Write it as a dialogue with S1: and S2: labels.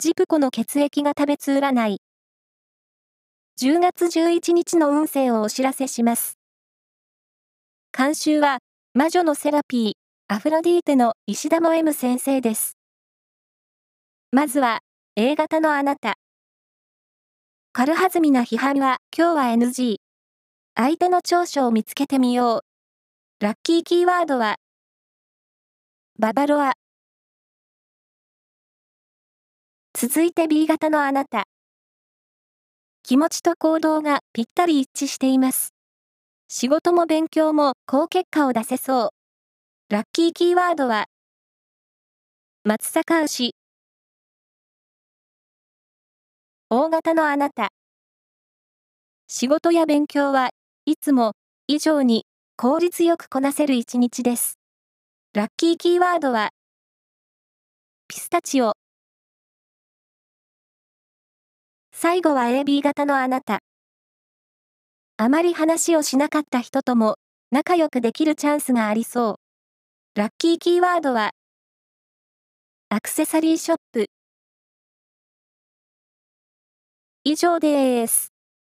S1: ジプコの血液が食べつ占い。10月11日の運勢をお知らせします。監修は、魔女のセラピー、アフロディーテの石田も M 先生です。まずは、A 型のあなた。軽はずみな批判は今日は NG。相手の長所を見つけてみよう。ラッキーキーワードは、ババロア。続いて B 型のあなた。気持ちと行動がぴったり一致しています。仕事も勉強も高結果を出せそう。ラッキーキーワードは、松阪牛。大型のあなた。仕事や勉強はいつも以上に効率よくこなせる一日です。ラッキーキーワードは、ピスタチオ。最後は AB 型のあなた。あまり話をしなかった人とも仲良くできるチャンスがありそう。ラッキーキーワードは、アクセサリーショップ。以上です。